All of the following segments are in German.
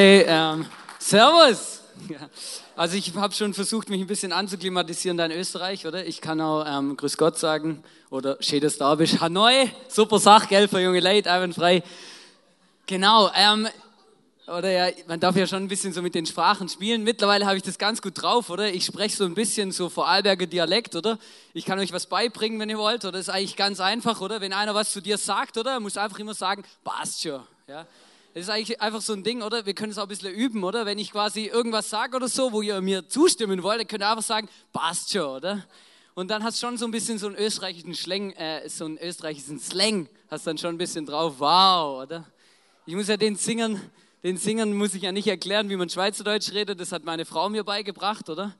Hey, ähm, Servus. Also ich habe schon versucht, mich ein bisschen anzuklimatisieren da in Österreich, oder? Ich kann auch ähm, Grüß Gott sagen oder Schönes da bist. Hanoi, super Sache, gell, für junge Leute, einwandfrei. Genau, ähm, oder ja, man darf ja schon ein bisschen so mit den Sprachen spielen. Mittlerweile habe ich das ganz gut drauf, oder? Ich spreche so ein bisschen so Vorarlberger Dialekt, oder? Ich kann euch was beibringen, wenn ihr wollt, oder? Das ist eigentlich ganz einfach, oder? Wenn einer was zu dir sagt, oder? Muss einfach immer sagen, passt schon, ja? Das ist eigentlich einfach so ein Ding, oder? Wir können es auch ein bisschen üben, oder? Wenn ich quasi irgendwas sage oder so, wo ihr mir zustimmen wollt, dann könnt ihr einfach sagen, passt schon, oder? Und dann hast du schon so ein bisschen so einen österreichischen Slang, äh, so einen österreichischen Slang, hast dann schon ein bisschen drauf, wow, oder? Ich muss ja den Singern, den Singern muss ich ja nicht erklären, wie man Schweizerdeutsch redet, das hat meine Frau mir beigebracht, oder?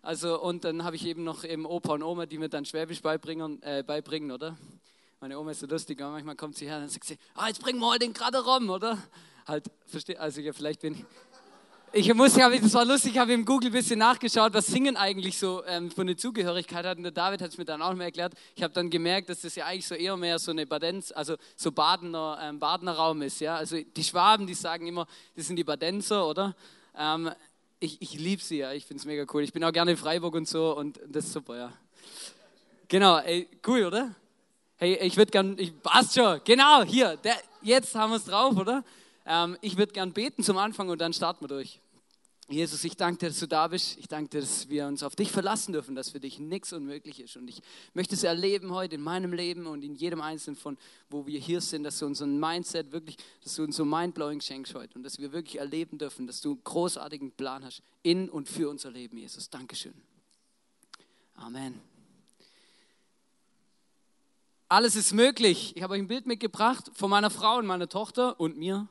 Also, und dann habe ich eben noch eben Opa und Oma, die mir dann Schwäbisch beibringen, äh, beibringen oder? Meine Oma ist so lustig, manchmal kommt sie her und sagt sie, ah, jetzt bringen wir mal den gerade rum, oder? Halt, verstehe, also ja, vielleicht bin ich, ich muss ja, das war lustig, ich habe im Google ein bisschen nachgeschaut, was Singen eigentlich so ähm, für eine Zugehörigkeit hat. Und der David hat es mir dann auch mal erklärt. Ich habe dann gemerkt, dass das ja eigentlich so eher mehr so eine Badenz, also so Badener, ähm, Badener Raum ist. Ja? Also die Schwaben, die sagen immer, das sind die Badenzer, oder? Ähm, ich ich liebe sie, ja. Ich finde es mega cool. Ich bin auch gerne in Freiburg und so und das ist super, ja. Genau, ey, cool, oder? Hey, ich würde gern, ich, passt schon, genau, hier, der, jetzt haben wir es drauf, oder? Ähm, ich würde gern beten zum Anfang und dann starten wir durch. Jesus, ich danke dir, dass du da bist. Ich danke dir, dass wir uns auf dich verlassen dürfen, dass für dich nichts unmöglich ist. Und ich möchte es erleben heute in meinem Leben und in jedem Einzelnen von, wo wir hier sind, dass du unseren Mindset wirklich, dass du uns so mindblowing schenkst heute und dass wir wirklich erleben dürfen, dass du einen großartigen Plan hast in und für unser Leben, Jesus. Dankeschön. Amen. Alles ist möglich. Ich habe euch ein Bild mitgebracht von meiner Frau und meiner Tochter und mir.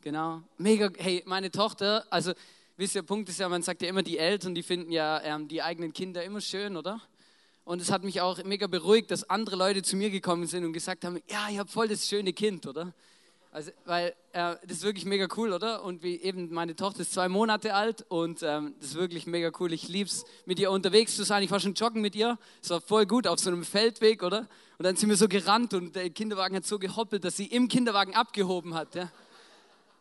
Genau. Mega. Hey, meine Tochter, also wisst ihr, Punkt ist ja, man sagt ja immer, die Eltern, die finden ja ähm, die eigenen Kinder immer schön, oder? Und es hat mich auch mega beruhigt, dass andere Leute zu mir gekommen sind und gesagt haben, ja, ich habe voll das schöne Kind, oder? Also, weil äh, das ist wirklich mega cool, oder? Und wie eben meine Tochter ist zwei Monate alt und ähm, das ist wirklich mega cool. Ich liebe es, mit ihr unterwegs zu sein. Ich war schon joggen mit ihr. Es war voll gut auf so einem Feldweg, oder? Und dann sind wir so gerannt und der Kinderwagen hat so gehoppelt, dass sie im Kinderwagen abgehoben hat. Ja?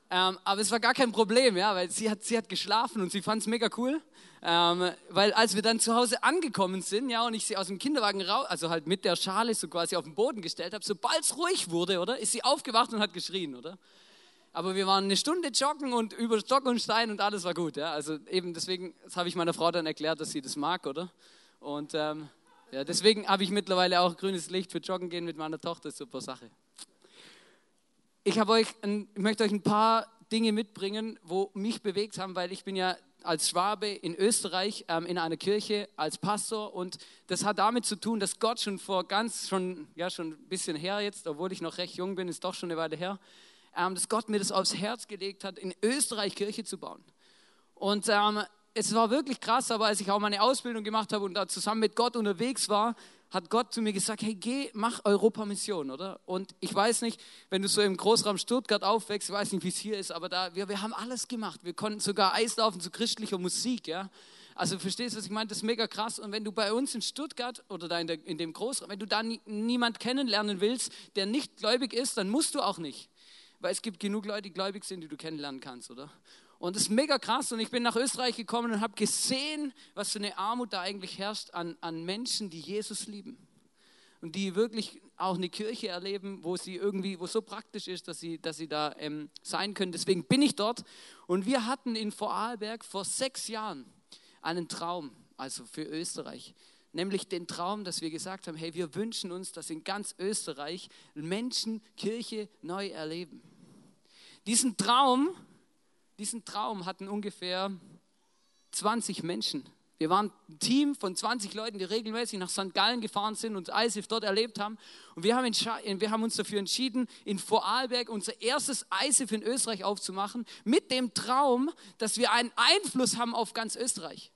Ähm, aber es war gar kein Problem, ja, weil sie hat, sie hat geschlafen und sie fand es mega cool. Ähm, weil als wir dann zu Hause angekommen sind, ja, und ich sie aus dem Kinderwagen raus, also halt mit der Schale so quasi auf den Boden gestellt habe, sobald es ruhig wurde, oder, ist sie aufgewacht und hat geschrien, oder? Aber wir waren eine Stunde joggen und über Stock und Stein und alles war gut, ja. Also eben deswegen, das habe ich meiner Frau dann erklärt, dass sie das mag, oder? Und ähm, ja, deswegen habe ich mittlerweile auch grünes Licht für Joggen gehen mit meiner Tochter, super Sache. Ich, euch ein, ich möchte euch ein paar Dinge mitbringen, wo mich bewegt haben, weil ich bin ja als Schwabe in Österreich ähm, in einer Kirche als Pastor und das hat damit zu tun, dass Gott schon vor ganz, schon, ja schon ein bisschen her jetzt, obwohl ich noch recht jung bin, ist doch schon eine Weile her, ähm, dass Gott mir das aufs Herz gelegt hat, in Österreich Kirche zu bauen. Und ähm, es war wirklich krass, aber als ich auch meine Ausbildung gemacht habe und da zusammen mit Gott unterwegs war, hat Gott zu mir gesagt, hey, geh, mach Europamission, oder? Und ich weiß nicht, wenn du so im Großraum Stuttgart aufwächst, ich weiß nicht, wie es hier ist, aber da, wir, wir haben alles gemacht. Wir konnten sogar Eislaufen zu christlicher Musik, ja? Also verstehst du, was ich meine? Das ist mega krass. Und wenn du bei uns in Stuttgart oder da in, der, in dem Großraum, wenn du da nie, niemand kennenlernen willst, der nicht gläubig ist, dann musst du auch nicht. Weil es gibt genug Leute, die gläubig sind, die du kennenlernen kannst, oder? Und das ist mega krass. Und ich bin nach Österreich gekommen und habe gesehen, was für eine Armut da eigentlich herrscht an, an Menschen, die Jesus lieben. Und die wirklich auch eine Kirche erleben, wo sie irgendwie, wo so praktisch ist, dass sie, dass sie da ähm, sein können. Deswegen bin ich dort. Und wir hatten in Vorarlberg vor sechs Jahren einen Traum, also für Österreich. Nämlich den Traum, dass wir gesagt haben, hey, wir wünschen uns, dass in ganz Österreich Menschen Kirche neu erleben. Diesen Traum diesen Traum hatten ungefähr 20 Menschen. Wir waren ein Team von 20 Leuten, die regelmäßig nach St. Gallen gefahren sind und ISIF dort erlebt haben. Und wir haben, wir haben, uns dafür entschieden, in Vorarlberg unser erstes ISIF in Österreich aufzumachen, mit dem Traum, dass wir einen Einfluss haben auf ganz Österreich.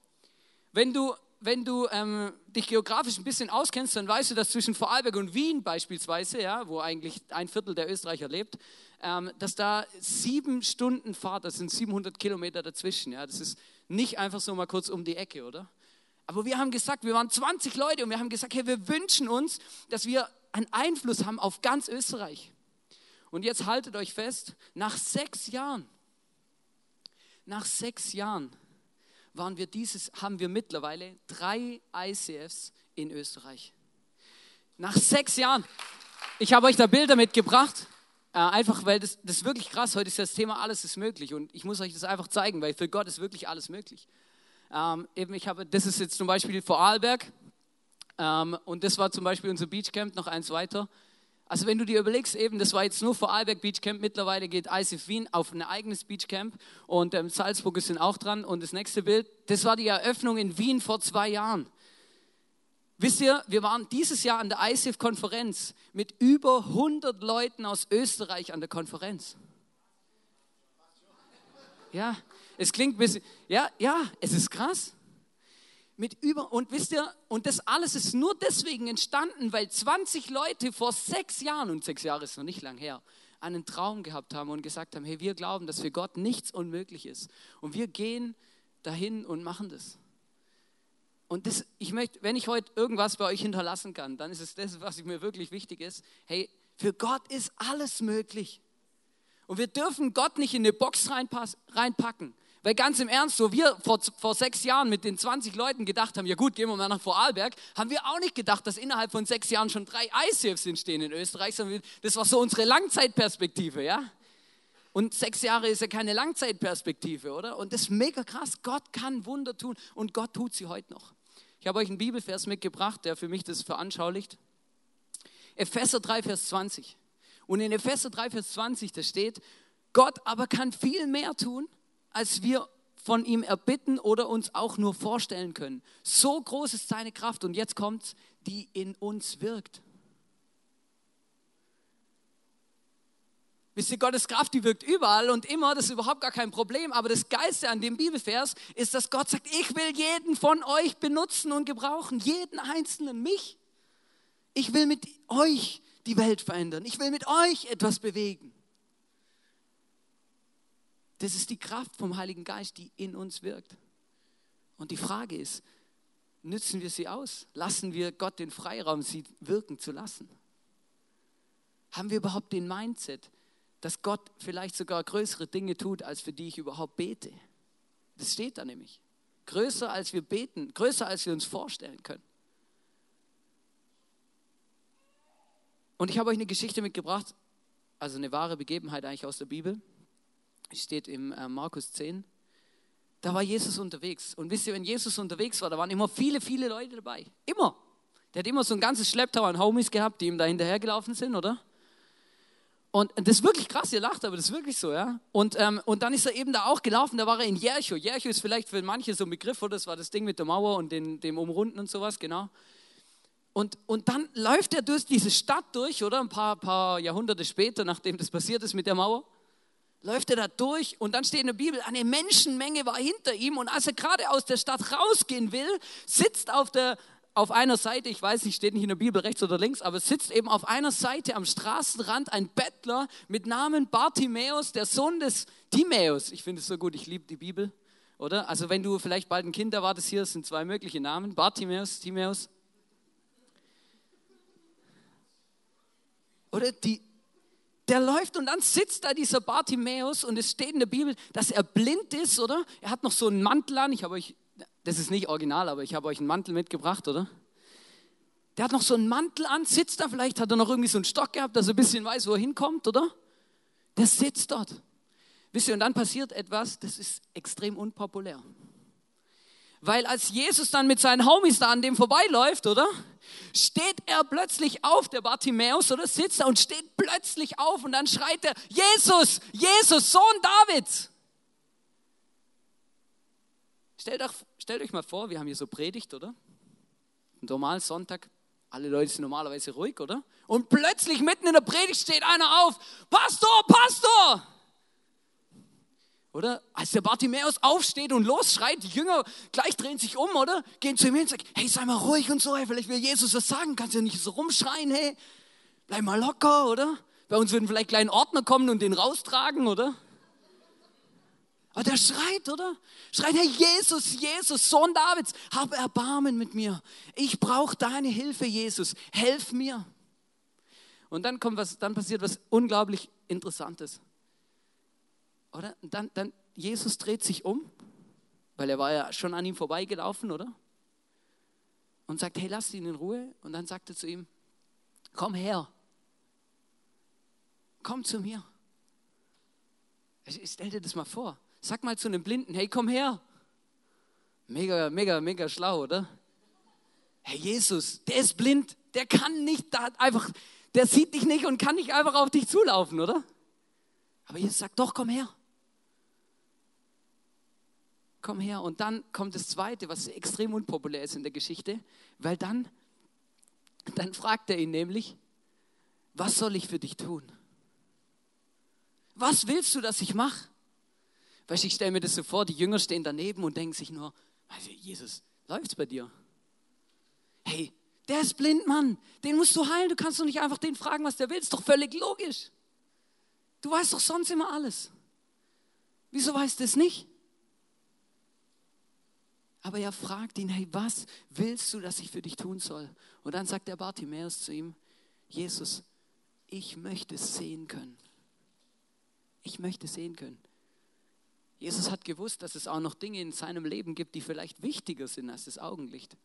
Wenn du, wenn du ähm, dich geografisch ein bisschen auskennst, dann weißt du, dass zwischen Vorarlberg und Wien beispielsweise, ja, wo eigentlich ein Viertel der Österreicher lebt, ähm, dass da sieben Stunden Fahrt, das sind 700 Kilometer dazwischen. Ja, das ist nicht einfach so mal kurz um die Ecke, oder? Aber wir haben gesagt, wir waren 20 Leute und wir haben gesagt, hey, wir wünschen uns, dass wir einen Einfluss haben auf ganz Österreich. Und jetzt haltet euch fest, nach sechs Jahren, nach sechs Jahren waren wir dieses, haben wir mittlerweile drei ICFs in Österreich. Nach sechs Jahren. Ich habe euch da Bilder mitgebracht. Äh, einfach, weil das, das ist wirklich krass. Heute ist das Thema Alles ist möglich. Und ich muss euch das einfach zeigen, weil für Gott ist wirklich alles möglich. Ähm, eben, ich habe, das ist jetzt zum Beispiel Vorarlberg. Ähm, und das war zum Beispiel unser Beachcamp, noch eins weiter. Also wenn du dir überlegst, eben, das war jetzt nur Vorarlberg Beachcamp, mittlerweile geht ICF Wien auf ein eigenes Beachcamp und ähm, Salzburg sind auch dran. Und das nächste Bild, das war die Eröffnung in Wien vor zwei Jahren. Wisst ihr, wir waren dieses Jahr an der ICF-Konferenz mit über 100 Leuten aus Österreich an der Konferenz. Ja, es klingt ein bisschen, ja, ja, es ist krass. Mit über, und wisst ihr, und das alles ist nur deswegen entstanden, weil 20 Leute vor sechs Jahren, und sechs Jahre ist noch nicht lang her, einen Traum gehabt haben und gesagt haben, hey, wir glauben, dass für Gott nichts unmöglich ist. Und wir gehen dahin und machen das. Und das, ich möchte, wenn ich heute irgendwas bei euch hinterlassen kann, dann ist es das, was mir wirklich wichtig ist. Hey, für Gott ist alles möglich. Und wir dürfen Gott nicht in eine Box reinpacken. Weil ganz im Ernst, so wir vor, vor sechs Jahren mit den 20 Leuten gedacht haben, ja gut, gehen wir mal nach Vorarlberg, haben wir auch nicht gedacht, dass innerhalb von sechs Jahren schon drei ICFs entstehen in Österreich, sondern das war so unsere Langzeitperspektive, ja. Und sechs Jahre ist ja keine Langzeitperspektive, oder? Und das ist mega krass. Gott kann Wunder tun und Gott tut sie heute noch. Ich habe euch einen Bibelvers mitgebracht, der für mich das veranschaulicht. Epheser 3, Vers 20. Und in Epheser 3, Vers 20, da steht, Gott aber kann viel mehr tun, als wir von ihm erbitten oder uns auch nur vorstellen können. So groß ist seine Kraft und jetzt kommt, die in uns wirkt. Wisst ihr, Gottes Kraft, die wirkt überall und immer, das ist überhaupt gar kein Problem. Aber das Geiste an dem Bibelvers ist, dass Gott sagt, ich will jeden von euch benutzen und gebrauchen, jeden einzelnen, mich. Ich will mit euch die Welt verändern. Ich will mit euch etwas bewegen. Das ist die Kraft vom Heiligen Geist, die in uns wirkt. Und die Frage ist, nützen wir sie aus? Lassen wir Gott den Freiraum, sie wirken zu lassen? Haben wir überhaupt den Mindset, dass Gott vielleicht sogar größere Dinge tut, als für die ich überhaupt bete. Das steht da nämlich. Größer als wir beten, größer als wir uns vorstellen können. Und ich habe euch eine Geschichte mitgebracht, also eine wahre Begebenheit eigentlich aus der Bibel. Steht im äh, Markus 10. Da war Jesus unterwegs. Und wisst ihr, wenn Jesus unterwegs war, da waren immer viele, viele Leute dabei. Immer. Der hat immer so ein ganzes Schlepptau an Homies gehabt, die ihm da hinterhergelaufen sind, oder? Und das ist wirklich krass, ihr lacht, aber das ist wirklich so, ja. Und, ähm, und dann ist er eben da auch gelaufen, da war er in Jericho. Jericho ist vielleicht für manche so ein Begriff, oder? Das war das Ding mit der Mauer und den, dem Umrunden und sowas, genau. Und, und dann läuft er durch diese Stadt durch, oder? Ein paar, paar Jahrhunderte später, nachdem das passiert ist mit der Mauer, läuft er da durch und dann steht in der Bibel, eine Menschenmenge war hinter ihm und als er gerade aus der Stadt rausgehen will, sitzt auf der, auf einer Seite, ich weiß nicht, steht nicht in der Bibel rechts oder links, aber sitzt eben auf einer Seite am Straßenrand ein Bettler mit Namen Bartimäus, der Sohn des Timäus. Ich finde es so gut, ich liebe die Bibel, oder? Also wenn du vielleicht bald ein Kind erwartest, hier sind zwei mögliche Namen, Bartimäus, Timäus. Oder die, der läuft und dann sitzt da dieser Bartimäus und es steht in der Bibel, dass er blind ist, oder? Er hat noch so einen Mantel an, ich habe euch das ist nicht original, aber ich habe euch einen Mantel mitgebracht, oder? Der hat noch so einen Mantel an, sitzt da, vielleicht hat er noch irgendwie so einen Stock gehabt, dass er ein bisschen weiß, wo er hinkommt, oder? Der sitzt dort. Wisst ihr, und dann passiert etwas, das ist extrem unpopulär. Weil als Jesus dann mit seinen Homies da an dem vorbeiläuft, oder? Steht er plötzlich auf, der Bartimäus, oder? Sitzt er und steht plötzlich auf und dann schreit er, Jesus, Jesus, Sohn Davids. Stellt euch, stellt euch mal vor, wir haben hier so Predigt, oder? Normal Sonntag, alle Leute sind normalerweise ruhig, oder? Und plötzlich mitten in der Predigt steht einer auf, Pastor, Pastor! Oder? Als der Bartimäus aufsteht und losschreit, die Jünger gleich drehen sich um, oder? Gehen zu ihm hin und sagen, hey, sei mal ruhig und so, hey, vielleicht will Jesus was sagen, kannst ja nicht so rumschreien, hey, bleib mal locker, oder? Bei uns würden vielleicht kleine Ordner kommen und den raustragen, oder? Aber der schreit, oder? Schreit, Herr Jesus, Jesus, Sohn Davids, hab Erbarmen mit mir. Ich brauche deine Hilfe, Jesus. Helf mir. Und dann kommt was, dann passiert was unglaublich Interessantes. Oder? Und dann, dann Jesus dreht sich um, weil er war ja schon an ihm vorbeigelaufen, oder? Und sagt, hey, lass ihn in Ruhe. Und dann sagt er zu ihm, komm her, komm zu mir. Stell dir das mal vor. Sag mal zu einem Blinden, hey, komm her. Mega, mega, mega schlau, oder? Hey, Jesus, der ist blind, der kann nicht da einfach, der sieht dich nicht und kann nicht einfach auf dich zulaufen, oder? Aber Jesus sagt, doch, komm her. Komm her. Und dann kommt das Zweite, was extrem unpopulär ist in der Geschichte, weil dann, dann fragt er ihn nämlich, was soll ich für dich tun? Was willst du, dass ich mache? Weißt du, ich stelle mir das so vor, die Jünger stehen daneben und denken sich nur, Jesus, läuft's bei dir? Hey, der ist blind, Mann. Den musst du heilen. Du kannst doch nicht einfach den fragen, was der will. Ist doch völlig logisch. Du weißt doch sonst immer alles. Wieso weißt du es nicht? Aber er fragt ihn, hey, was willst du, dass ich für dich tun soll? Und dann sagt der Bartimäus zu ihm, Jesus, ich möchte sehen können. Ich möchte sehen können. Jesus hat gewusst, dass es auch noch Dinge in seinem Leben gibt, die vielleicht wichtiger sind als das Augenlicht.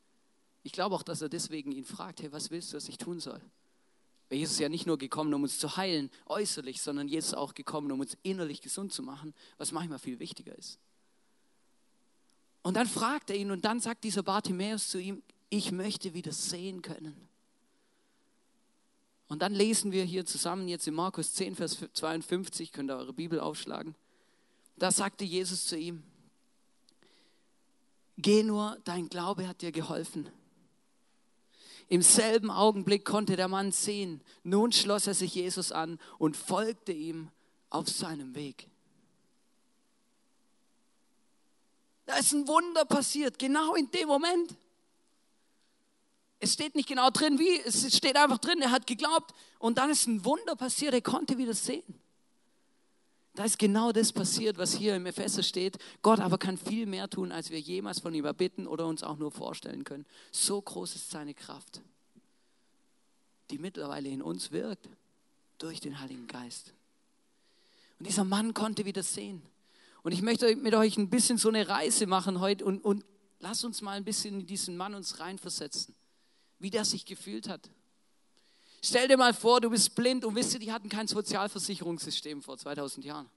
Ich glaube auch, dass er deswegen ihn fragt, hey, was willst du, was ich tun soll? Weil Jesus ist ja nicht nur gekommen, um uns zu heilen, äußerlich, sondern Jesus ist auch gekommen, um uns innerlich gesund zu machen, was manchmal viel wichtiger ist. Und dann fragt er ihn und dann sagt dieser Bartimäus zu ihm, ich möchte wieder sehen können. Und dann lesen wir hier zusammen jetzt in Markus 10, Vers 52, könnt ihr eure Bibel aufschlagen. Da sagte Jesus zu ihm, geh nur, dein Glaube hat dir geholfen. Im selben Augenblick konnte der Mann sehen. Nun schloss er sich Jesus an und folgte ihm auf seinem Weg. Da ist ein Wunder passiert, genau in dem Moment. Es steht nicht genau drin, wie, es steht einfach drin, er hat geglaubt und dann ist ein Wunder passiert, er konnte wieder sehen. Da ist genau das passiert, was hier im Epheser steht. Gott aber kann viel mehr tun, als wir jemals von ihm erbitten oder uns auch nur vorstellen können. So groß ist seine Kraft, die mittlerweile in uns wirkt durch den Heiligen Geist. Und dieser Mann konnte wieder sehen. Und ich möchte mit euch ein bisschen so eine Reise machen heute und, und lass uns mal ein bisschen in diesen Mann uns reinversetzen, wie der sich gefühlt hat. Stell dir mal vor, du bist blind und wisst ihr, die hatten kein Sozialversicherungssystem vor 2000 Jahren.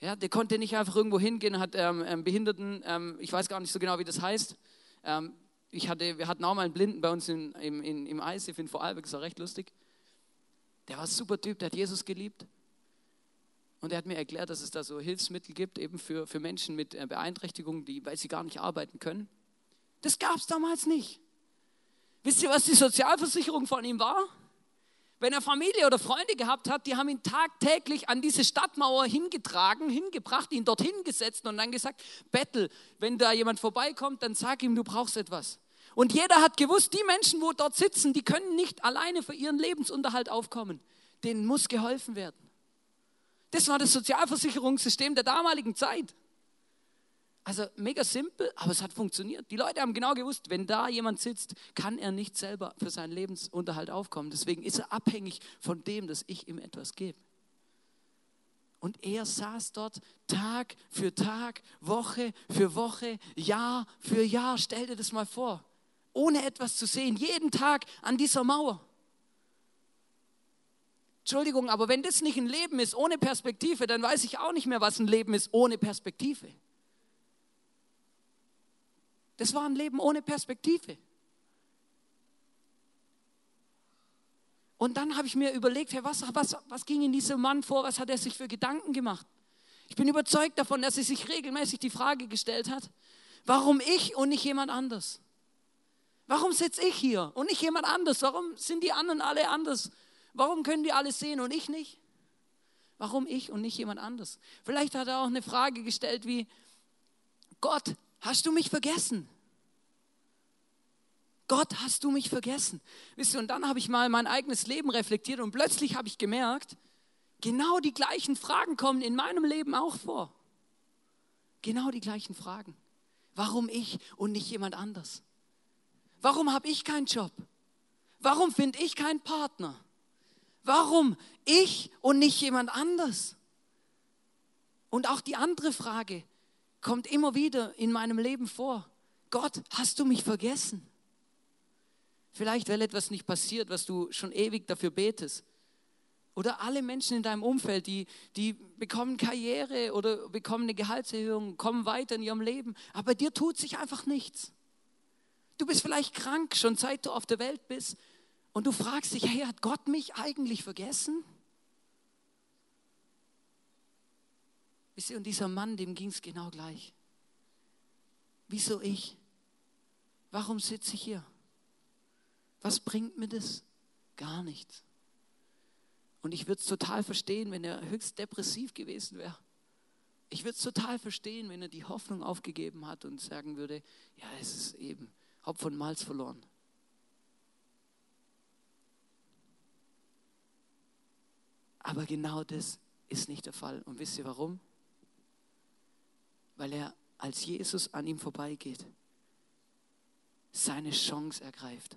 Ja, der konnte nicht einfach irgendwo hingehen, hat ähm, ähm, Behinderten, ähm, ich weiß gar nicht so genau, wie das heißt. Ähm, ich hatte, wir hatten auch mal einen Blinden bei uns in, im, in, im ISIF in Vorarlberg, das war recht lustig. Der war ein super Typ, der hat Jesus geliebt. Und er hat mir erklärt, dass es da so Hilfsmittel gibt, eben für, für Menschen mit äh, Beeinträchtigungen, die, weil sie gar nicht arbeiten können. Das gab es damals nicht. Wisst ihr, was die Sozialversicherung von ihm war? Wenn er Familie oder Freunde gehabt hat, die haben ihn tagtäglich an diese Stadtmauer hingetragen, hingebracht, ihn dorthin gesetzt und dann gesagt, Bettel, wenn da jemand vorbeikommt, dann sag ihm, du brauchst etwas. Und jeder hat gewusst, die Menschen, wo dort sitzen, die können nicht alleine für ihren Lebensunterhalt aufkommen. Denen muss geholfen werden. Das war das Sozialversicherungssystem der damaligen Zeit. Also mega simpel, aber es hat funktioniert. Die Leute haben genau gewusst, wenn da jemand sitzt, kann er nicht selber für seinen Lebensunterhalt aufkommen. Deswegen ist er abhängig von dem, dass ich ihm etwas gebe. Und er saß dort Tag für Tag, Woche für Woche, Jahr für Jahr. Stell dir das mal vor. Ohne etwas zu sehen, jeden Tag an dieser Mauer. Entschuldigung, aber wenn das nicht ein Leben ist ohne Perspektive, dann weiß ich auch nicht mehr, was ein Leben ist ohne Perspektive. Das war ein Leben ohne Perspektive. Und dann habe ich mir überlegt, hey, was, was, was ging in diesem Mann vor, was hat er sich für Gedanken gemacht? Ich bin überzeugt davon, dass er sich regelmäßig die Frage gestellt hat, warum ich und nicht jemand anders? Warum sitze ich hier und nicht jemand anders? Warum sind die anderen alle anders? Warum können die alles sehen und ich nicht? Warum ich und nicht jemand anders? Vielleicht hat er auch eine Frage gestellt wie, Gott, hast du mich vergessen? Gott, hast du mich vergessen? Wisst ihr, und dann habe ich mal mein eigenes Leben reflektiert und plötzlich habe ich gemerkt, genau die gleichen Fragen kommen in meinem Leben auch vor. Genau die gleichen Fragen. Warum ich und nicht jemand anders? Warum habe ich keinen Job? Warum finde ich keinen Partner? Warum ich und nicht jemand anders? Und auch die andere Frage kommt immer wieder in meinem Leben vor. Gott, hast du mich vergessen? Vielleicht, weil etwas nicht passiert, was du schon ewig dafür betest. Oder alle Menschen in deinem Umfeld, die, die bekommen Karriere oder bekommen eine Gehaltserhöhung, kommen weiter in ihrem Leben. Aber dir tut sich einfach nichts. Du bist vielleicht krank, schon seit du auf der Welt bist. Und du fragst dich, hey, hat Gott mich eigentlich vergessen? Wisst ihr, und dieser Mann, dem ging es genau gleich. Wieso ich? Warum sitze ich hier? Was bringt mir das? Gar nichts. Und ich würde es total verstehen, wenn er höchst depressiv gewesen wäre. Ich würde es total verstehen, wenn er die Hoffnung aufgegeben hat und sagen würde, ja, es ist eben Haupt von Malz verloren. Aber genau das ist nicht der Fall. Und wisst ihr warum? Weil er, als Jesus an ihm vorbeigeht, seine Chance ergreift.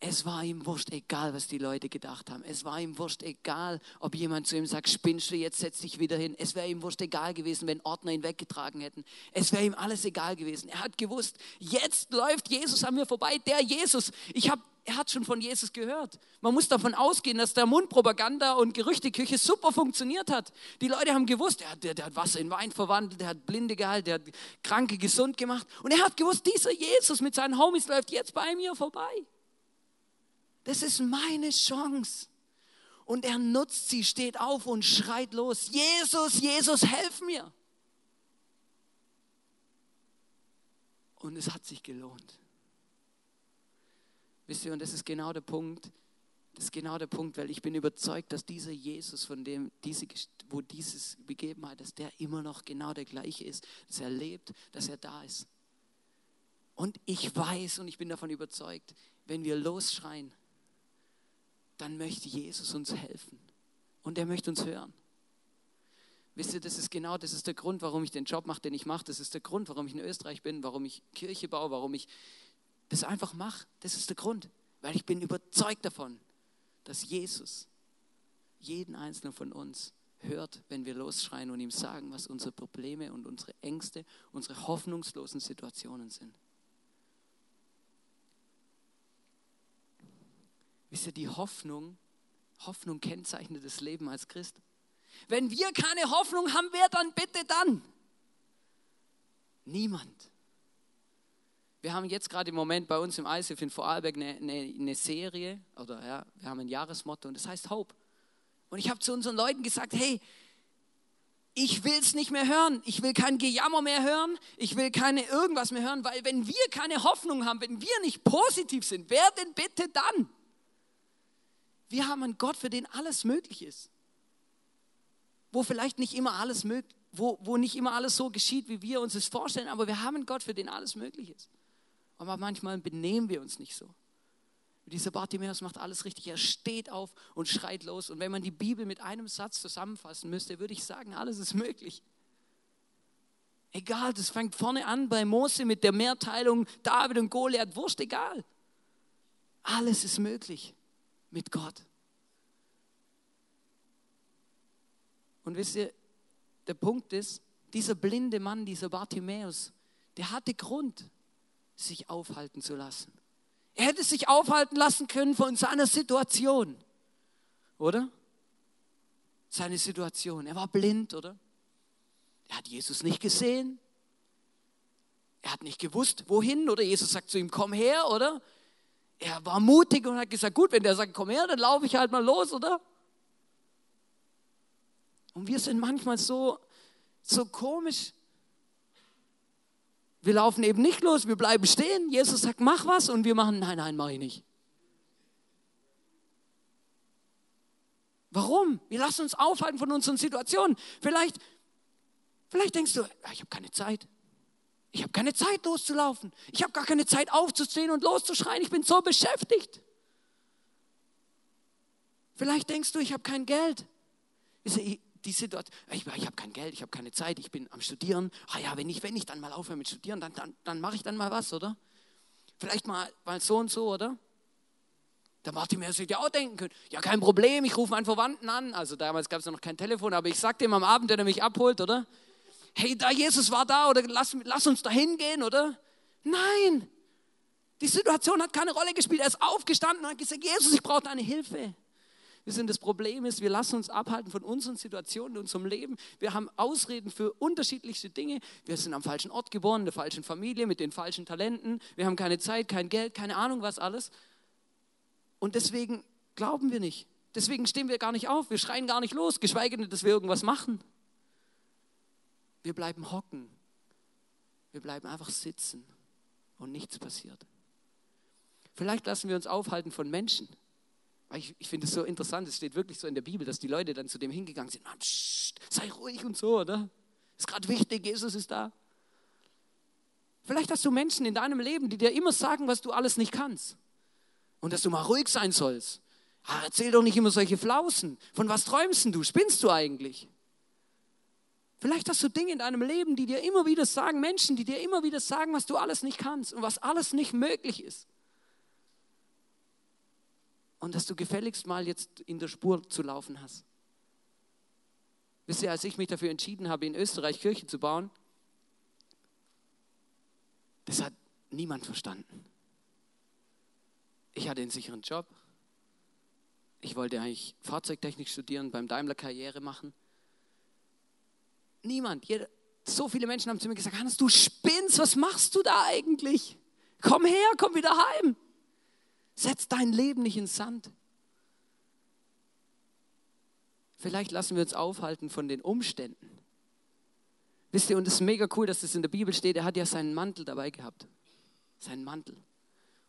Es war ihm wurscht, egal was die Leute gedacht haben. Es war ihm wurscht, egal, ob jemand zu ihm sagt, spinnst du, jetzt setz dich wieder hin. Es wäre ihm wurscht egal gewesen, wenn Ordner ihn weggetragen hätten. Es wäre ihm alles egal gewesen. Er hat gewusst, jetzt läuft Jesus an mir vorbei, der Jesus. Ich habe er hat schon von Jesus gehört. Man muss davon ausgehen, dass der Mundpropaganda und Gerüchteküche super funktioniert hat. Die Leute haben gewusst, der, der, der hat Wasser in Wein verwandelt, der hat Blinde geheilt, der hat Kranke gesund gemacht. Und er hat gewusst, dieser Jesus mit seinen Homies läuft jetzt bei mir vorbei. Das ist meine Chance. Und er nutzt sie, steht auf und schreit los, Jesus, Jesus, helf mir. Und es hat sich gelohnt. Wisst ihr, und das ist genau der Punkt, das ist genau der Punkt, weil ich bin überzeugt, dass dieser Jesus, von dem diese, wo dieses Begebenheit, dass der immer noch genau der gleiche ist, dass er lebt, dass er da ist. Und ich weiß und ich bin davon überzeugt, wenn wir losschreien, dann möchte Jesus uns helfen. Und er möchte uns hören. Wisst ihr, das ist genau, das ist der Grund, warum ich den Job mache, den ich mache. Das ist der Grund, warum ich in Österreich bin, warum ich Kirche baue, warum ich das einfach mache. Das ist der Grund, weil ich bin überzeugt davon, dass Jesus jeden einzelnen von uns hört, wenn wir losschreien und ihm sagen, was unsere Probleme und unsere Ängste, unsere hoffnungslosen Situationen sind. Wisst ihr, die Hoffnung, Hoffnung kennzeichnet das Leben als Christ. Wenn wir keine Hoffnung haben, wer dann bitte dann? Niemand. Wir haben jetzt gerade im Moment bei uns im ISF in Vorarlberg eine, eine, eine, Serie, oder ja, wir haben ein Jahresmotto und das heißt Hope. Und ich habe zu unseren Leuten gesagt, hey, ich will es nicht mehr hören. Ich will kein Gejammer mehr hören. Ich will keine irgendwas mehr hören, weil wenn wir keine Hoffnung haben, wenn wir nicht positiv sind, wer denn bitte dann? Wir haben einen Gott, für den alles möglich ist. Wo vielleicht nicht immer alles möglich, wo, wo nicht immer alles so geschieht, wie wir uns es vorstellen, aber wir haben einen Gott, für den alles möglich ist. Aber manchmal benehmen wir uns nicht so. Dieser Bartimäus macht alles richtig. Er steht auf und schreit los. Und wenn man die Bibel mit einem Satz zusammenfassen müsste, würde ich sagen, alles ist möglich. Egal, das fängt vorne an bei Mose mit der Mehrteilung, David und Goliath, wurscht, egal. Alles ist möglich mit Gott. Und wisst ihr, der Punkt ist, dieser blinde Mann, dieser Bartimäus, der hatte Grund, sich aufhalten zu lassen. Er hätte sich aufhalten lassen können von seiner Situation, oder? Seine Situation. Er war blind, oder? Er hat Jesus nicht gesehen. Er hat nicht gewusst, wohin, oder? Jesus sagt zu ihm, komm her, oder? er war mutig und hat gesagt, gut, wenn der sagt, komm her, dann laufe ich halt mal los, oder? Und wir sind manchmal so, so komisch. Wir laufen eben nicht los, wir bleiben stehen. Jesus sagt, mach was und wir machen, nein, nein, mach ich nicht. Warum? Wir lassen uns aufhalten von unseren Situationen. Vielleicht, vielleicht denkst du, ich habe keine Zeit. Ich habe keine Zeit loszulaufen. Ich habe gar keine Zeit aufzustehen und loszuschreien. Ich bin so beschäftigt. Vielleicht denkst du, ich habe kein Geld. Die Situation, ich, ich habe kein Geld, ich habe keine Zeit, ich bin am Studieren. Ah ja, wenn ich, wenn ich dann mal aufhöre mit Studieren, dann, dann, dann mache ich dann mal was, oder? Vielleicht mal, mal so und so, oder? Der Bartimäus hätte ja auch denken können, ja kein Problem, ich rufe meinen Verwandten an. Also damals gab es noch kein Telefon, aber ich sagte ihm am Abend, wenn er mich abholt, oder? Hey, da Jesus war da, oder lass, lass uns da hingehen, oder? Nein, die Situation hat keine Rolle gespielt. Er ist aufgestanden und hat gesagt, Jesus, ich brauche deine Hilfe. Wissen, das Problem ist, wir lassen uns abhalten von unseren Situationen unserem Leben. Wir haben Ausreden für unterschiedlichste Dinge. Wir sind am falschen Ort geboren, in der falschen Familie, mit den falschen Talenten. Wir haben keine Zeit, kein Geld, keine Ahnung was alles. Und deswegen glauben wir nicht. Deswegen stehen wir gar nicht auf. Wir schreien gar nicht los, geschweige denn, dass wir irgendwas machen. Wir bleiben hocken. Wir bleiben einfach sitzen und nichts passiert. Vielleicht lassen wir uns aufhalten von Menschen. Ich, ich finde es so interessant, es steht wirklich so in der Bibel, dass die Leute dann zu dem hingegangen sind, Mann, pssst, sei ruhig und so, oder? Ist gerade wichtig, Jesus ist da. Vielleicht hast du Menschen in deinem Leben, die dir immer sagen, was du alles nicht kannst. Und dass du mal ruhig sein sollst. Ah, erzähl doch nicht immer solche Flausen. Von was träumst du? Spinnst du eigentlich? Vielleicht hast du Dinge in deinem Leben, die dir immer wieder sagen, Menschen, die dir immer wieder sagen, was du alles nicht kannst und was alles nicht möglich ist. Und dass du gefälligst mal jetzt in der Spur zu laufen hast. Wisst ihr, als ich mich dafür entschieden habe, in Österreich Kirche zu bauen, das hat niemand verstanden. Ich hatte einen sicheren Job. Ich wollte eigentlich Fahrzeugtechnik studieren, beim Daimler Karriere machen. Niemand, jeder, so viele Menschen haben zu mir gesagt, Hannes, du spinnst, was machst du da eigentlich? Komm her, komm wieder heim. Setz dein Leben nicht ins Sand. Vielleicht lassen wir uns aufhalten von den Umständen. Wisst ihr, und es ist mega cool, dass das in der Bibel steht, er hat ja seinen Mantel dabei gehabt. Seinen Mantel.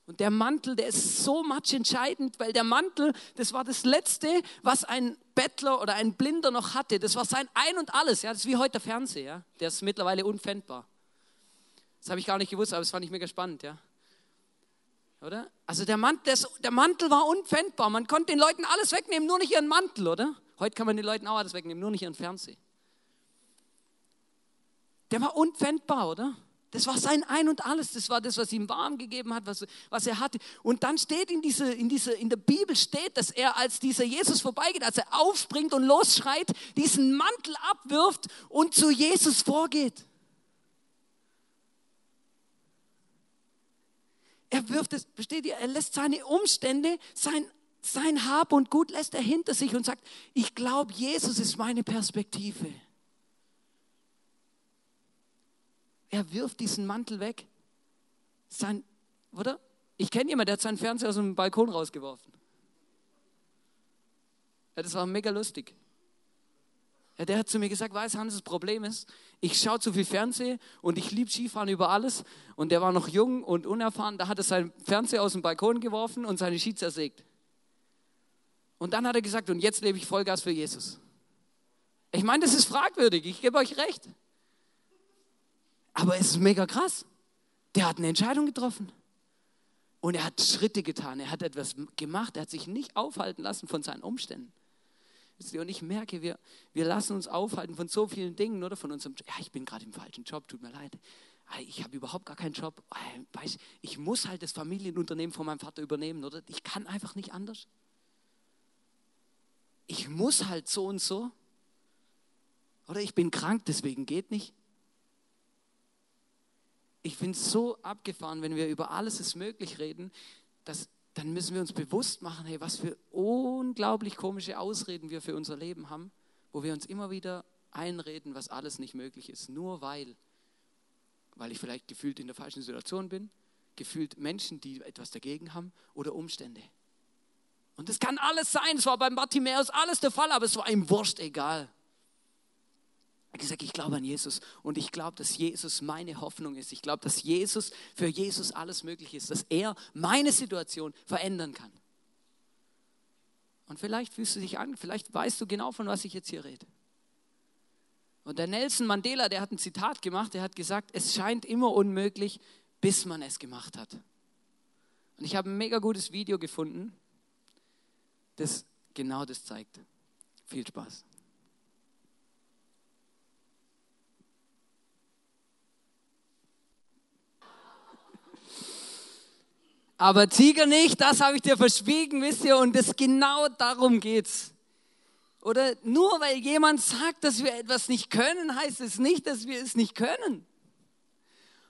Und der Mantel, der ist so much entscheidend, weil der Mantel, das war das Letzte, was ein Bettler oder ein Blinder noch hatte. Das war sein Ein und Alles. Ja? Das ist wie heute der Fernseher. Ja? Der ist mittlerweile unpfändbar. Das habe ich gar nicht gewusst, aber das fand ich mega spannend. Ja? Oder? Also der Mantel, der Mantel war unpfändbar. Man konnte den Leuten alles wegnehmen, nur nicht ihren Mantel, oder? Heute kann man den Leuten auch alles wegnehmen, nur nicht ihren Fernseher. Der war unpfändbar, oder? Das war sein Ein und Alles. Das war das, was ihm warm gegeben hat, was, was er hatte. Und dann steht in, diese, in, diese, in der Bibel steht, dass er, als dieser Jesus vorbeigeht, als er aufspringt und losschreit, diesen Mantel abwirft und zu Jesus vorgeht. Er wirft es, versteht ihr, er lässt seine Umstände, sein, sein Hab und Gut lässt er hinter sich und sagt, ich glaube, Jesus ist meine Perspektive. Er wirft diesen Mantel weg. Sein, oder? Ich kenne jemanden, der hat seinen Fernseher aus dem Balkon rausgeworfen. Ja, das war mega lustig. Der hat zu mir gesagt, weiß Hans, das Problem ist, ich schaue zu viel Fernsehen und ich liebe Skifahren über alles. Und der war noch jung und unerfahren, da hat er seinen Fernseher aus dem Balkon geworfen und seine Ski zersägt. Und dann hat er gesagt, und jetzt lebe ich Vollgas für Jesus. Ich meine, das ist fragwürdig, ich gebe euch recht. Aber es ist mega krass. Der hat eine Entscheidung getroffen. Und er hat Schritte getan, er hat etwas gemacht, er hat sich nicht aufhalten lassen von seinen Umständen. Und ich merke, wir, wir lassen uns aufhalten von so vielen Dingen, oder von unserem, ja, ich bin gerade im falschen Job, tut mir leid. Ich habe überhaupt gar keinen Job. Ich muss halt das Familienunternehmen von meinem Vater übernehmen, oder? Ich kann einfach nicht anders. Ich muss halt so und so. Oder ich bin krank, deswegen geht nicht. Ich es so abgefahren, wenn wir über alles ist möglich reden, dass dann müssen wir uns bewusst machen, hey, was für unglaublich komische Ausreden wir für unser Leben haben, wo wir uns immer wieder einreden, was alles nicht möglich ist, nur weil, weil ich vielleicht gefühlt in der falschen Situation bin, gefühlt Menschen, die etwas dagegen haben oder Umstände. Und das kann alles sein, es war beim Bartimäus alles der Fall, aber es war ihm wurscht egal. Er gesagt, ich glaube an Jesus und ich glaube, dass Jesus meine Hoffnung ist. Ich glaube, dass Jesus für Jesus alles möglich ist, dass er meine Situation verändern kann. Und vielleicht fühlst du dich an, vielleicht weißt du genau, von was ich jetzt hier rede. Und der Nelson Mandela, der hat ein Zitat gemacht, der hat gesagt, es scheint immer unmöglich, bis man es gemacht hat. Und ich habe ein mega gutes Video gefunden, das genau das zeigt. Viel Spaß. Aber Tiger nicht, das habe ich dir verschwiegen, wisst ihr, und das genau darum geht's. Oder nur weil jemand sagt, dass wir etwas nicht können, heißt es nicht, dass wir es nicht können.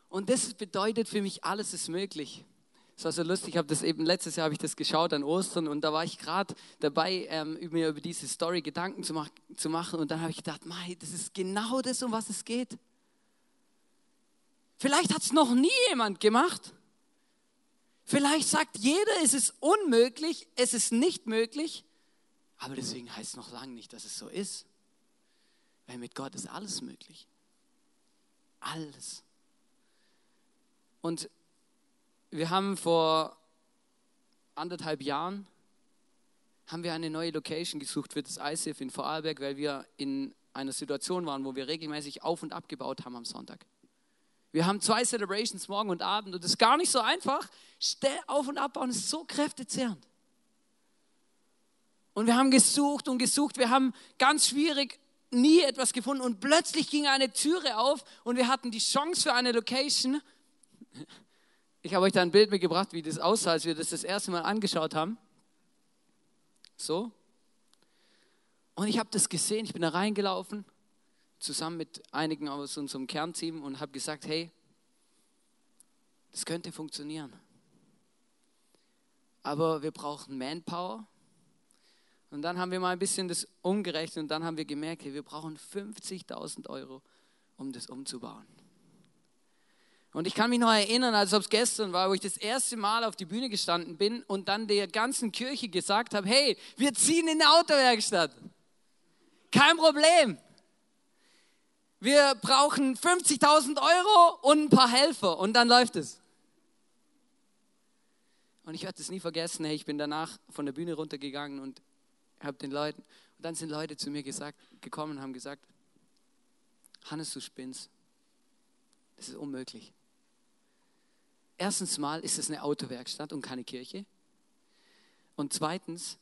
Und das bedeutet für mich, alles ist möglich. Es war so lustig, ich habe das eben letztes Jahr habe ich das geschaut an Ostern und da war ich gerade dabei, ähm, mir über diese Story Gedanken zu, mach, zu machen und dann habe ich gedacht, Mai, das ist genau das, um was es geht. Vielleicht hat es noch nie jemand gemacht. Vielleicht sagt jeder, es ist unmöglich, es ist nicht möglich, aber deswegen heißt es noch lange nicht, dass es so ist. Weil mit Gott ist alles möglich. Alles. Und wir haben vor anderthalb Jahren haben wir eine neue Location gesucht für das ICF in Vorarlberg, weil wir in einer Situation waren, wo wir regelmäßig auf und abgebaut haben am Sonntag. Wir haben zwei Celebrations morgen und Abend und das ist gar nicht so einfach. Stell auf und abbauen ist so kräftezehrend. Und wir haben gesucht und gesucht. Wir haben ganz schwierig nie etwas gefunden und plötzlich ging eine Türe auf und wir hatten die Chance für eine Location. Ich habe euch da ein Bild mitgebracht, wie das aussah, als wir das das erste Mal angeschaut haben. So. Und ich habe das gesehen, ich bin da reingelaufen zusammen mit einigen aus unserem Kernteam und habe gesagt, hey, das könnte funktionieren. Aber wir brauchen Manpower. Und dann haben wir mal ein bisschen das umgerechnet und dann haben wir gemerkt, hey, wir brauchen 50.000 Euro, um das umzubauen. Und ich kann mich noch erinnern, als ob es gestern war, wo ich das erste Mal auf die Bühne gestanden bin und dann der ganzen Kirche gesagt habe, hey, wir ziehen in eine Autowerkstatt. Kein Problem. Wir brauchen 50.000 Euro und ein paar Helfer und dann läuft es. Und ich werde es nie vergessen, hey, ich bin danach von der Bühne runtergegangen und habe den Leuten, und dann sind Leute zu mir gesagt, gekommen und haben gesagt, Hannes, du spinnst. Das ist unmöglich. Erstens mal ist es eine Autowerkstatt und keine Kirche. Und zweitens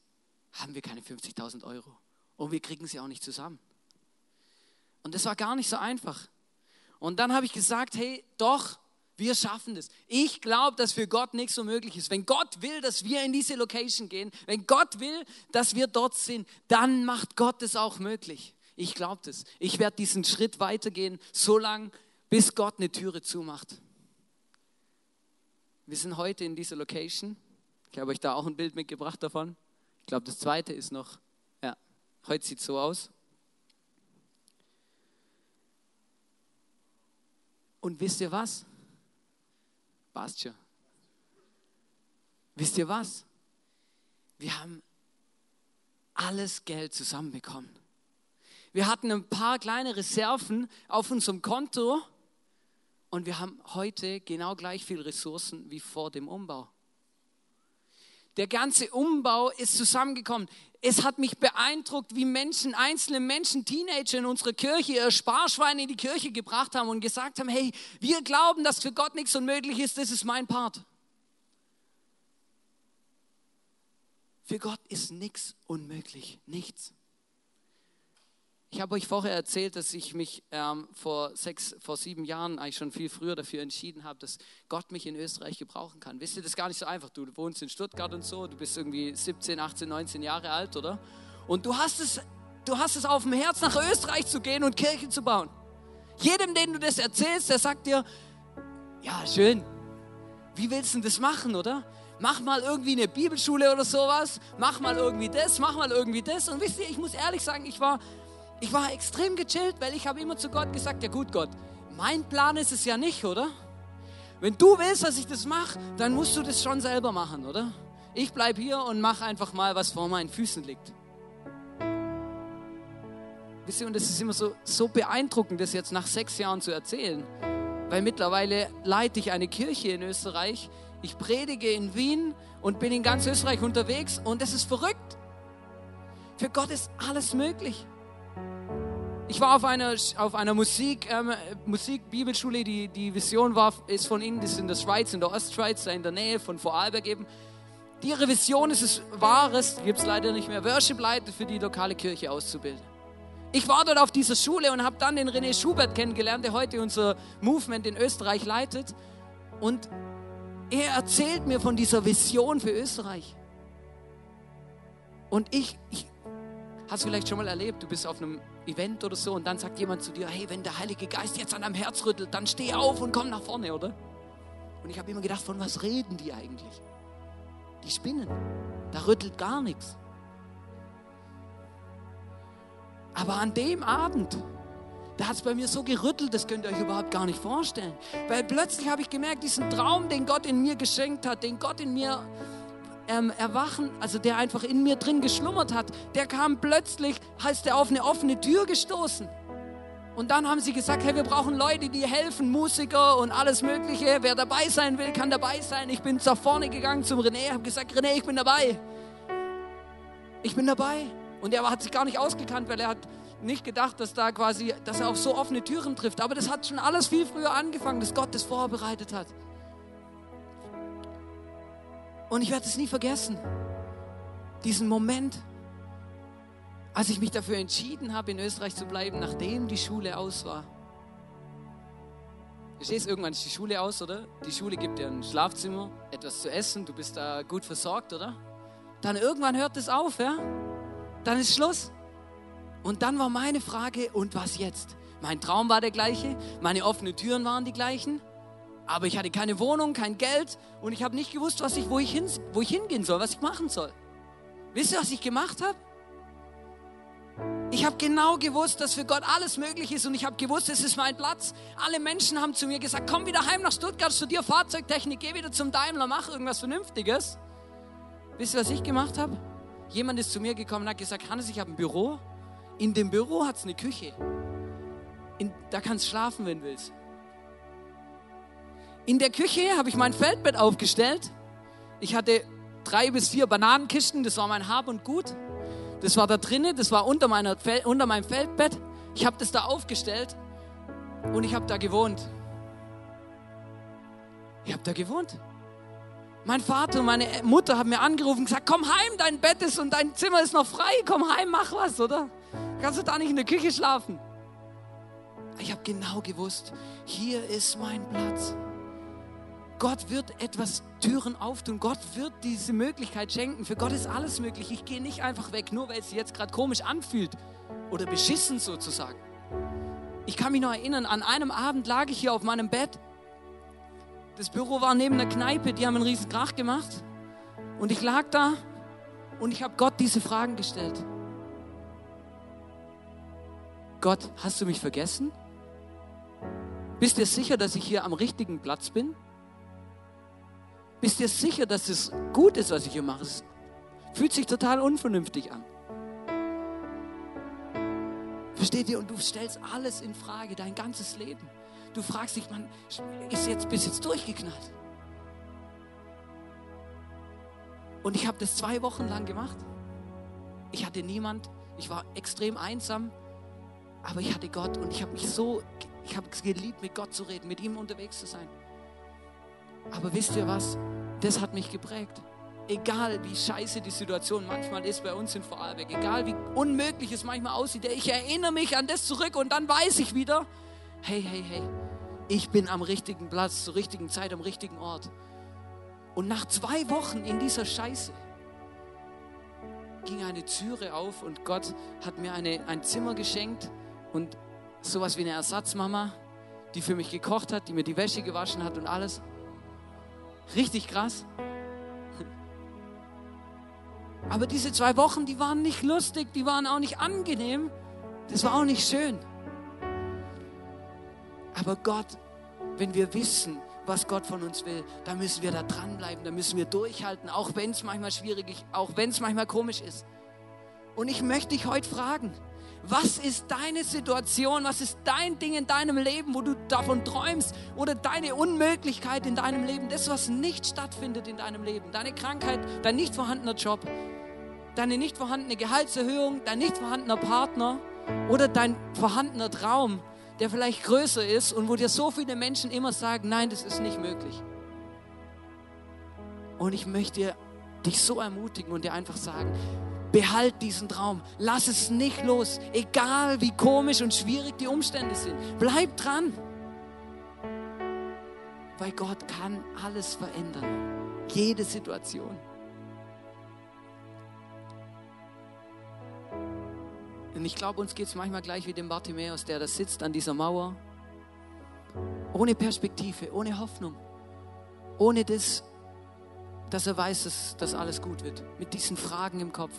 haben wir keine 50.000 Euro. Und wir kriegen sie auch nicht zusammen. Und das war gar nicht so einfach. Und dann habe ich gesagt, hey, doch, wir schaffen das. Ich glaube, dass für Gott nichts so möglich ist. Wenn Gott will, dass wir in diese Location gehen, wenn Gott will, dass wir dort sind, dann macht Gott es auch möglich. Ich glaube das. Ich werde diesen Schritt weitergehen, so lange, bis Gott eine Türe zumacht. Wir sind heute in dieser Location. Ich habe euch da auch ein Bild mitgebracht davon. Ich glaube, das zweite ist noch, ja, heute sieht es so aus. Und wisst ihr was? Passt schon. Wisst ihr was? Wir haben alles Geld zusammenbekommen. Wir hatten ein paar kleine Reserven auf unserem Konto und wir haben heute genau gleich viel Ressourcen wie vor dem Umbau. Der ganze Umbau ist zusammengekommen. Es hat mich beeindruckt, wie Menschen, einzelne Menschen, Teenager in unserer Kirche ihr Sparschwein in die Kirche gebracht haben und gesagt haben, hey, wir glauben, dass für Gott nichts unmöglich ist, das ist mein Part. Für Gott ist nichts unmöglich, nichts. Ich habe euch vorher erzählt, dass ich mich ähm, vor sechs, vor sieben Jahren, eigentlich schon viel früher dafür entschieden habe, dass Gott mich in Österreich gebrauchen kann. Wisst ihr, das ist gar nicht so einfach. Du wohnst in Stuttgart und so, du bist irgendwie 17, 18, 19 Jahre alt, oder? Und du hast es, du hast es auf dem Herz, nach Österreich zu gehen und Kirchen zu bauen. Jedem, den du das erzählst, der sagt dir, ja, schön. Wie willst du denn das machen, oder? Mach mal irgendwie eine Bibelschule oder sowas. Mach mal irgendwie das, mach mal irgendwie das. Und wisst ihr, ich muss ehrlich sagen, ich war ich war extrem gechillt, weil ich habe immer zu Gott gesagt, ja gut Gott, mein Plan ist es ja nicht, oder? Wenn du willst, dass ich das mache, dann musst du das schon selber machen, oder? Ich bleibe hier und mache einfach mal, was vor meinen Füßen liegt. Wisst ihr, und das ist immer so, so beeindruckend, das jetzt nach sechs Jahren zu erzählen. Weil mittlerweile leite ich eine Kirche in Österreich, ich predige in Wien und bin in ganz Österreich unterwegs und das ist verrückt. Für Gott ist alles möglich. Ich war auf einer, auf einer Musik, ähm, Musik-Bibelschule, die, die Vision war, ist von ihnen, das ist in der Schweiz, in der Ostschweiz, in der Nähe von Vorarlberg eben. Ihre Vision ist es Wahres, gibt es leider nicht mehr, Worship-Leiter für die lokale Kirche auszubilden. Ich war dort auf dieser Schule und habe dann den René Schubert kennengelernt, der heute unser Movement in Österreich leitet. Und Er erzählt mir von dieser Vision für Österreich. Und ich, ich hast du vielleicht schon mal erlebt, du bist auf einem Event oder so und dann sagt jemand zu dir, hey, wenn der Heilige Geist jetzt an deinem Herz rüttelt, dann steh auf und komm nach vorne, oder? Und ich habe immer gedacht, von was reden die eigentlich? Die spinnen. Da rüttelt gar nichts. Aber an dem Abend, da hat es bei mir so gerüttelt, das könnt ihr euch überhaupt gar nicht vorstellen. Weil plötzlich habe ich gemerkt, diesen Traum, den Gott in mir geschenkt hat, den Gott in mir ähm, erwachen, also der einfach in mir drin geschlummert hat, der kam plötzlich, heißt er, auf eine offene Tür gestoßen. Und dann haben sie gesagt, hey, wir brauchen Leute, die helfen, Musiker und alles Mögliche. Wer dabei sein will, kann dabei sein. Ich bin nach vorne gegangen zum René, habe gesagt, René, ich bin dabei. Ich bin dabei. Und er hat sich gar nicht ausgekannt, weil er hat nicht gedacht, dass da quasi, dass er auf so offene Türen trifft. Aber das hat schon alles viel früher angefangen, dass Gott das vorbereitet hat. Und ich werde es nie vergessen. Diesen Moment, als ich mich dafür entschieden habe, in Österreich zu bleiben, nachdem die Schule aus war. Du stehst irgendwann ist die Schule aus, oder? Die Schule gibt dir ein Schlafzimmer, etwas zu essen, du bist da gut versorgt, oder? Dann irgendwann hört es auf, ja? Dann ist Schluss. Und dann war meine Frage, und was jetzt? Mein Traum war der gleiche, meine offenen Türen waren die gleichen, aber ich hatte keine Wohnung, kein Geld und ich habe nicht gewusst, was ich, wo, ich hin, wo ich hingehen soll, was ich machen soll. Wisst ihr, was ich gemacht habe? Ich habe genau gewusst, dass für Gott alles möglich ist und ich habe gewusst, es ist mein Platz. Alle Menschen haben zu mir gesagt, komm wieder heim nach Stuttgart, studier Fahrzeugtechnik, geh wieder zum Daimler, mach irgendwas Vernünftiges. Wisst ihr, was ich gemacht habe? Jemand ist zu mir gekommen und hat gesagt, Hannes, ich habe ein Büro. In dem Büro hat es eine Küche. In, da kannst du schlafen, wenn du willst. In der Küche habe ich mein Feldbett aufgestellt. Ich hatte drei bis vier Bananenkisten, das war mein Hab und Gut. Das war da drinnen, das war unter, meiner, unter meinem Feldbett. Ich habe das da aufgestellt und ich habe da gewohnt. Ich habe da gewohnt. Mein Vater und meine Mutter haben mir angerufen und gesagt, komm heim, dein Bett ist und dein Zimmer ist noch frei, komm heim, mach was, oder? Kannst du da nicht in der Küche schlafen? Ich habe genau gewusst, hier ist mein Platz. Gott wird etwas Türen auftun. Gott wird diese Möglichkeit schenken. Für Gott ist alles möglich. Ich gehe nicht einfach weg, nur weil es sich jetzt gerade komisch anfühlt oder beschissen sozusagen. Ich kann mich noch erinnern, an einem Abend lag ich hier auf meinem Bett. Das Büro war neben der Kneipe, die haben einen riesen Krach gemacht. Und ich lag da und ich habe Gott diese Fragen gestellt. Gott, hast du mich vergessen? Bist du sicher, dass ich hier am richtigen Platz bin? Bist du sicher, dass es gut ist, was ich hier mache? Es fühlt sich total unvernünftig an. Versteht ihr? Und du stellst alles in Frage, dein ganzes Leben. Du fragst dich, man, ist jetzt bis jetzt durchgeknallt? Und ich habe das zwei Wochen lang gemacht. Ich hatte niemand, ich war extrem einsam, aber ich hatte Gott und ich habe mich so, ich habe es geliebt, mit Gott zu reden, mit ihm unterwegs zu sein. Aber wisst ihr was? Das hat mich geprägt. Egal wie scheiße die Situation manchmal ist bei uns in Vorarlberg, egal wie unmöglich es manchmal aussieht, ich erinnere mich an das zurück und dann weiß ich wieder, hey, hey, hey, ich bin am richtigen Platz, zur richtigen Zeit, am richtigen Ort. Und nach zwei Wochen in dieser Scheiße ging eine Türe auf und Gott hat mir eine, ein Zimmer geschenkt und sowas wie eine Ersatzmama, die für mich gekocht hat, die mir die Wäsche gewaschen hat und alles. Richtig krass. Aber diese zwei Wochen, die waren nicht lustig, die waren auch nicht angenehm, das war auch nicht schön. Aber Gott, wenn wir wissen, was Gott von uns will, dann müssen wir da dranbleiben, dann müssen wir durchhalten, auch wenn es manchmal schwierig ist, auch wenn es manchmal komisch ist. Und ich möchte dich heute fragen, was ist deine Situation? Was ist dein Ding in deinem Leben, wo du davon träumst? Oder deine Unmöglichkeit in deinem Leben? Das, was nicht stattfindet in deinem Leben. Deine Krankheit, dein nicht vorhandener Job, deine nicht vorhandene Gehaltserhöhung, dein nicht vorhandener Partner oder dein vorhandener Traum, der vielleicht größer ist und wo dir so viele Menschen immer sagen, nein, das ist nicht möglich. Und ich möchte dich so ermutigen und dir einfach sagen, Behalt diesen Traum. Lass es nicht los. Egal wie komisch und schwierig die Umstände sind. Bleib dran. Weil Gott kann alles verändern. Jede Situation. Und ich glaube, uns geht es manchmal gleich wie dem Bartimäus, der da sitzt an dieser Mauer, ohne Perspektive, ohne Hoffnung, ohne das, dass er weiß, dass, dass alles gut wird, mit diesen Fragen im Kopf.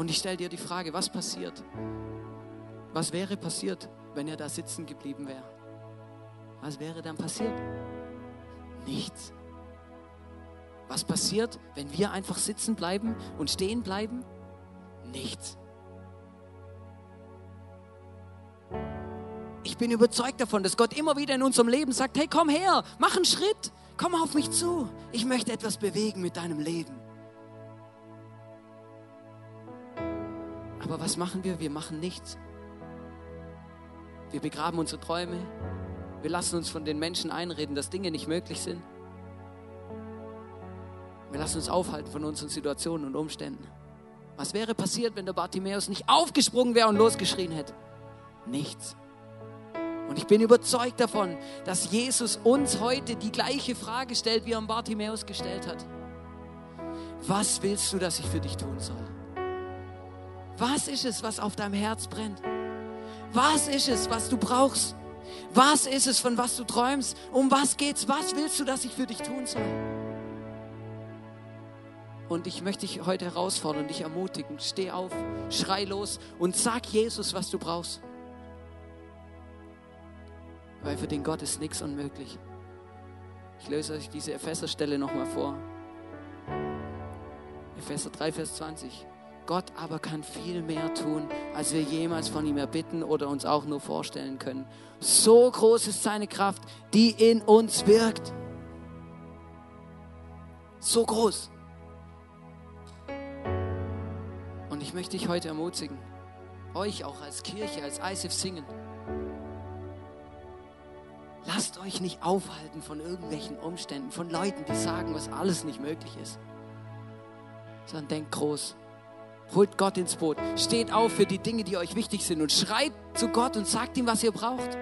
Und ich stelle dir die Frage, was passiert? Was wäre passiert, wenn er da sitzen geblieben wäre? Was wäre dann passiert? Nichts. Was passiert, wenn wir einfach sitzen bleiben und stehen bleiben? Nichts. Ich bin überzeugt davon, dass Gott immer wieder in unserem Leben sagt, hey, komm her, mach einen Schritt, komm auf mich zu. Ich möchte etwas bewegen mit deinem Leben. Aber was machen wir? Wir machen nichts. Wir begraben unsere Träume. Wir lassen uns von den Menschen einreden, dass Dinge nicht möglich sind. Wir lassen uns aufhalten von unseren Situationen und Umständen. Was wäre passiert, wenn der Bartimäus nicht aufgesprungen wäre und losgeschrien hätte? Nichts. Und ich bin überzeugt davon, dass Jesus uns heute die gleiche Frage stellt, wie er Bartimäus gestellt hat. Was willst du, dass ich für dich tun soll? Was ist es, was auf deinem Herz brennt? Was ist es, was du brauchst? Was ist es, von was du träumst? Um was geht's? Was willst du, dass ich für dich tun soll? Und ich möchte dich heute herausfordern, dich ermutigen. Steh auf, schrei los und sag Jesus, was du brauchst weil für den Gott ist nichts unmöglich. Ich löse euch diese Epheser-Stelle nochmal vor. Epheser 3, Vers 20. Gott aber kann viel mehr tun, als wir jemals von ihm erbitten oder uns auch nur vorstellen können. So groß ist seine Kraft, die in uns wirkt. So groß. Und ich möchte dich heute ermutigen, euch auch als Kirche, als ISF singen. Lasst euch nicht aufhalten von irgendwelchen Umständen, von Leuten, die sagen, was alles nicht möglich ist. Sondern denkt groß. Holt Gott ins Boot. Steht auf für die Dinge, die euch wichtig sind und schreit zu Gott und sagt ihm, was ihr braucht.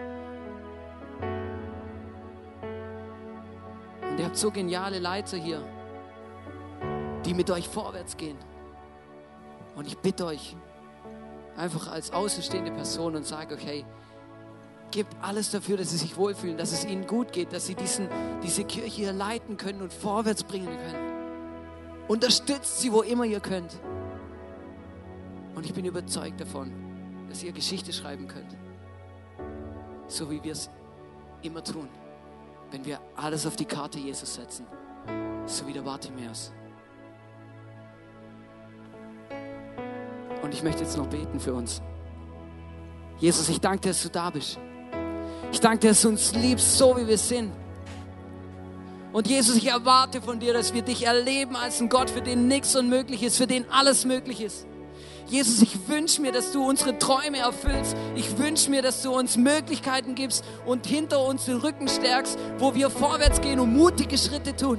Und ihr habt so geniale Leiter hier, die mit euch vorwärts gehen. Und ich bitte euch, einfach als außenstehende Person und sage euch, hey, Gebt alles dafür, dass sie sich wohlfühlen, dass es ihnen gut geht, dass sie diesen, diese Kirche hier leiten können und vorwärts bringen können. Unterstützt sie, wo immer ihr könnt. Und ich bin überzeugt davon, dass ihr Geschichte schreiben könnt. So wie wir es immer tun, wenn wir alles auf die Karte Jesus setzen. So wie der Bartimäus. Und ich möchte jetzt noch beten für uns. Jesus, ich danke dir, dass du da bist. Ich danke dir, dass du uns liebst, so wie wir sind. Und Jesus, ich erwarte von dir, dass wir dich erleben als einen Gott, für den nichts unmöglich ist, für den alles möglich ist. Jesus, ich wünsche mir, dass du unsere Träume erfüllst. Ich wünsche mir, dass du uns Möglichkeiten gibst und hinter uns den Rücken stärkst, wo wir vorwärts gehen und mutige Schritte tun.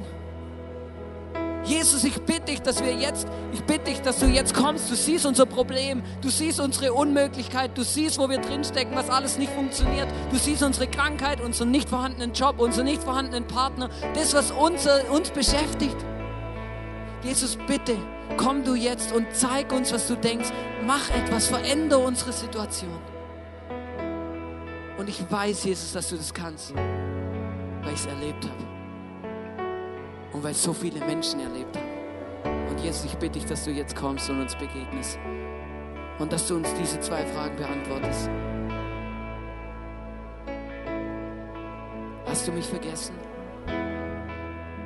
Jesus, ich bitte dich, dass wir jetzt, ich bitte dich, dass du jetzt kommst. Du siehst unser Problem, du siehst unsere Unmöglichkeit, du siehst, wo wir drinstecken, was alles nicht funktioniert. Du siehst unsere Krankheit, unseren nicht vorhandenen Job, unseren nicht vorhandenen Partner, das, was uns, uns beschäftigt. Jesus, bitte, komm du jetzt und zeig uns, was du denkst. Mach etwas, verändere unsere Situation. Und ich weiß, Jesus, dass du das kannst, weil ich es erlebt habe und weil so viele Menschen erlebt haben. Und Jesus, ich bitte dich, dass du jetzt kommst und uns begegnest und dass du uns diese zwei Fragen beantwortest. Hast du mich vergessen?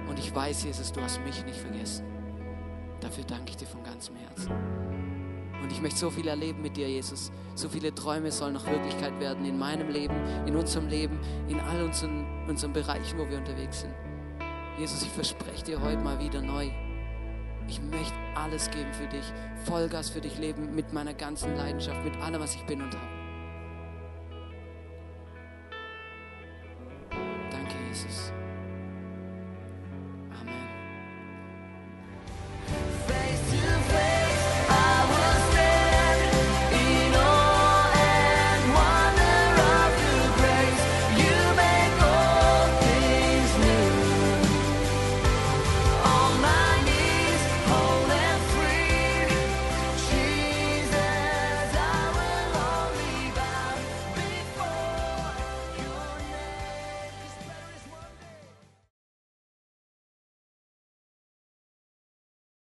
Und ich weiß, Jesus, du hast mich nicht vergessen. Dafür danke ich dir von ganzem Herzen. Und ich möchte so viel erleben mit dir, Jesus. So viele Träume sollen noch Wirklichkeit werden in meinem Leben, in unserem Leben, in all unseren, unseren Bereichen, wo wir unterwegs sind. Jesus, ich verspreche dir heute mal wieder neu. Ich möchte alles geben für dich, Vollgas für dich leben mit meiner ganzen Leidenschaft, mit allem, was ich bin und habe.